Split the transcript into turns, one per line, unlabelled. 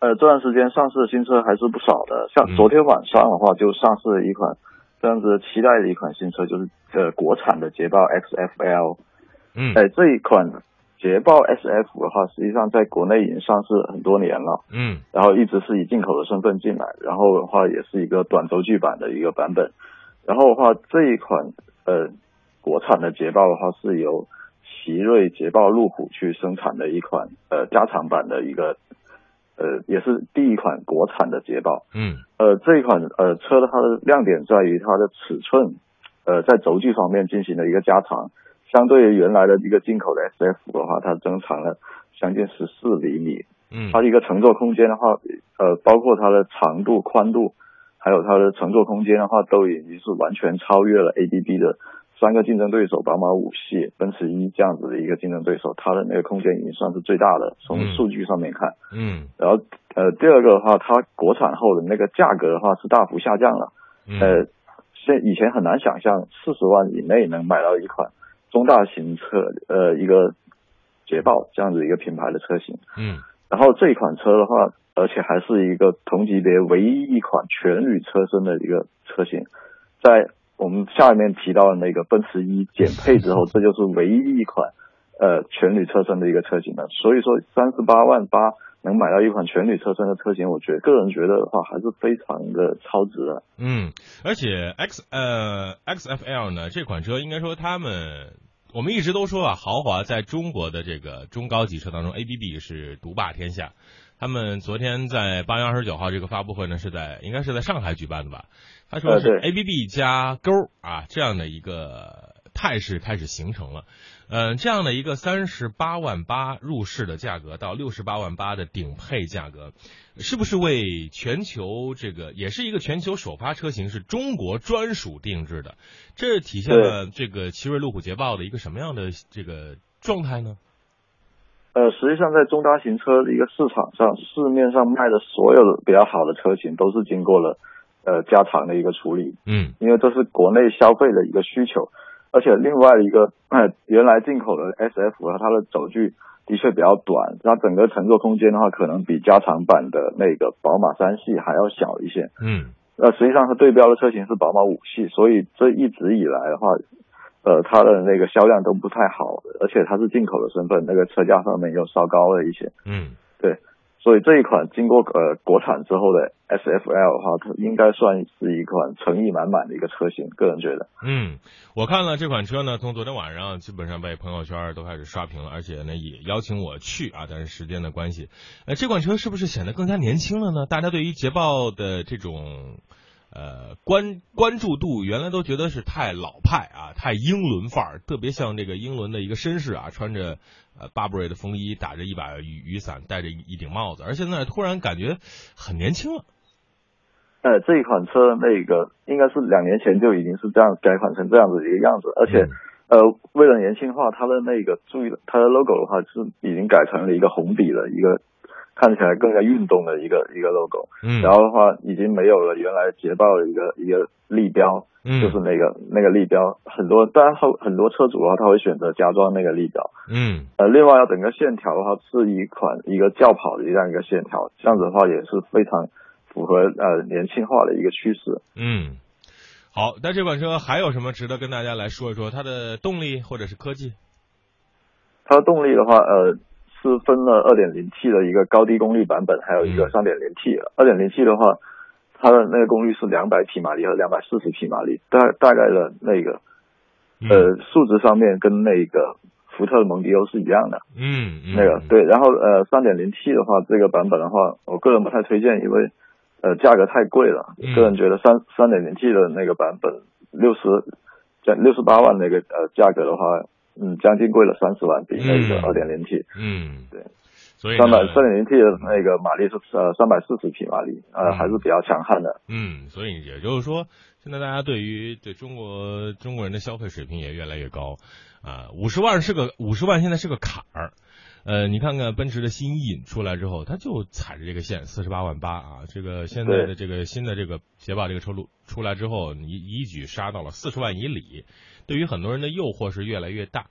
呃，这段时间上市的新车还是不少的，像
嗯
昨天晚上的话就上市了一款非常值得期待的一款新车，就是呃国产的捷豹 XFL。
嗯
哎，这一款捷豹 SF 的话，实际上在国内已经上市很多年了，
嗯
然后一直是以进口的身份进来，然后的话也是一个短轴距版的一个版本。然后的话，这一款呃国产的捷豹的话是由奇瑞捷豹路虎去生产的一款呃加长版的一个呃也是第一款国产的捷豹。
嗯
呃，这一款呃车的它的亮点在于它的尺寸，呃，在轴距方面进行了一个加长，相对于原来的一个进口的 SF 的话，它增长了将近十四厘米。
嗯
它的一个乘坐空间的话，呃，包括它的长度、宽度，还有它的乘坐空间的话，都已经是完全超越了 ADB 的三个竞争对手，宝马五系、奔驰 E 这样子的一个竞争对手，它的那个空间已经算是最大的，从
嗯
数据上面看。
嗯
然后呃，第二个的话，它国产后的那个价格的话是大幅下降了。
嗯
呃，现以前很难想象四十万以内能买到一款中大型车，呃，一个捷豹这样子一个品牌的车型。
嗯
然后这一款车的话，而且还是一个同级别唯一一款全铝车身的一个车型，在我们下面提到的那个奔驰 E 减配之后，这就是唯一一款呃全铝车身的一个车型了。所以说，三十八万八能买到一款全铝车身的车型，我觉得个人觉得的话，还是非常的超值的。
嗯，而且 X 呃 XFL 呢这款车应该说他们。我们一直都说啊，豪华在中国的这个中高级车当中，ABB 是独霸天下。他们昨天在八月二十九号这个发布会呢，是在应该是在上海举办的吧？他说是
呃对
ABB 加勾啊这样的一个态势开始形成了。嗯、这样的一个三十八万八入市的价格到六十八万八的顶配价格，是不是为全球这个也是一个全球首发车型，是中国专属定制的？这体现了这个奇瑞路虎捷豹的一个什么样的这个状态呢？
呃，实际上在中大型车的一个市场上，市面上卖的所有的比较好的车型都是经过了呃加长的一个处理，
嗯
因为这是国内消费的一个需求，而且另外一个呃 原来进口的 SF 它的轴距的确比较短，它整个乘坐空间的话，可能比加长版的那个宝马三系还要小一些。
嗯
那，实际上它对标的车型是宝马五系，所以这一直以来的话，呃，它的那个销量都不太好，而且它是进口的身份，那个车价上面又稍高了一些。
嗯
对，所以这一款经过呃国产之后的 SFL 的话，它应该算是一款诚意满满的一个车型，个人觉得。
嗯，我看了这款车呢，从昨天晚上基本上被朋友圈都开始刷屏了，而且呢也邀请我去啊，但是时间的关系，呃，这款车是不是显得更加年轻了呢？大家对于捷豹的这种呃关关注度，原来都觉得是太老派啊，太英伦范儿，特别像这个英伦的一个绅士啊，穿着呃巴布瑞的风衣，打着一把雨雨伞，戴着一一顶帽子，而现在突然感觉很年轻了。
呃，这一款车那个应该是两年前就已经是这样改款成这样子一个样子，而且、
嗯
呃，为了年轻化，它的那个注意它的 logo 的话是已经改成了一个红底的一个看起来更加运动的一个一个 logo，、
嗯，
然后的话已经没有了原来捷豹的一个一个立标，
嗯。
就是那个那个立标，很多当然后很多车主的话他会选择加装那个立标，
嗯。
呃，另外，整个线条的话是一款一个轿跑的这样一个线条，这样子的话也是非常符合呃年轻化的一个趋势。
嗯，好，那这款车还有什么值得跟大家来说一说它的动力或者是科技？
它的动力的话，呃，是分了 2.0T 的一个高低功率版本，还有一个
嗯
3.0T。2.0T 的话，它的那个功率是200匹马力和240匹马力，大大概的那个呃数值上面跟那个福特的蒙迪欧是一样的。
嗯嗯
那个对，然后呃，三点零 T 的话，这个版本的话，我个人不太推荐，因为呃价格太贵了。
嗯
个人觉得三三点零 T 的那个版本六十在六十八万那个呃价格的话，嗯，将近贵了三十万，比那个
嗯。
二点零 T
嗯，
对，
所以
三百三点零 T 的那个马力是呃三百四十匹马力，呃
嗯。
还是比较强悍的。
嗯，所以也就是说，现在大家对于对中国中国人的消费水平也越来越高啊，五十万是个五十万，现在是个坎儿。呃，你看看奔驰的新逸出来之后，它就踩着这个线，四十八万八啊。这个现在的这个新的这个捷豹这个车路出来之后，一一举杀到了四十万以里，对于很多人的诱惑是越来越大。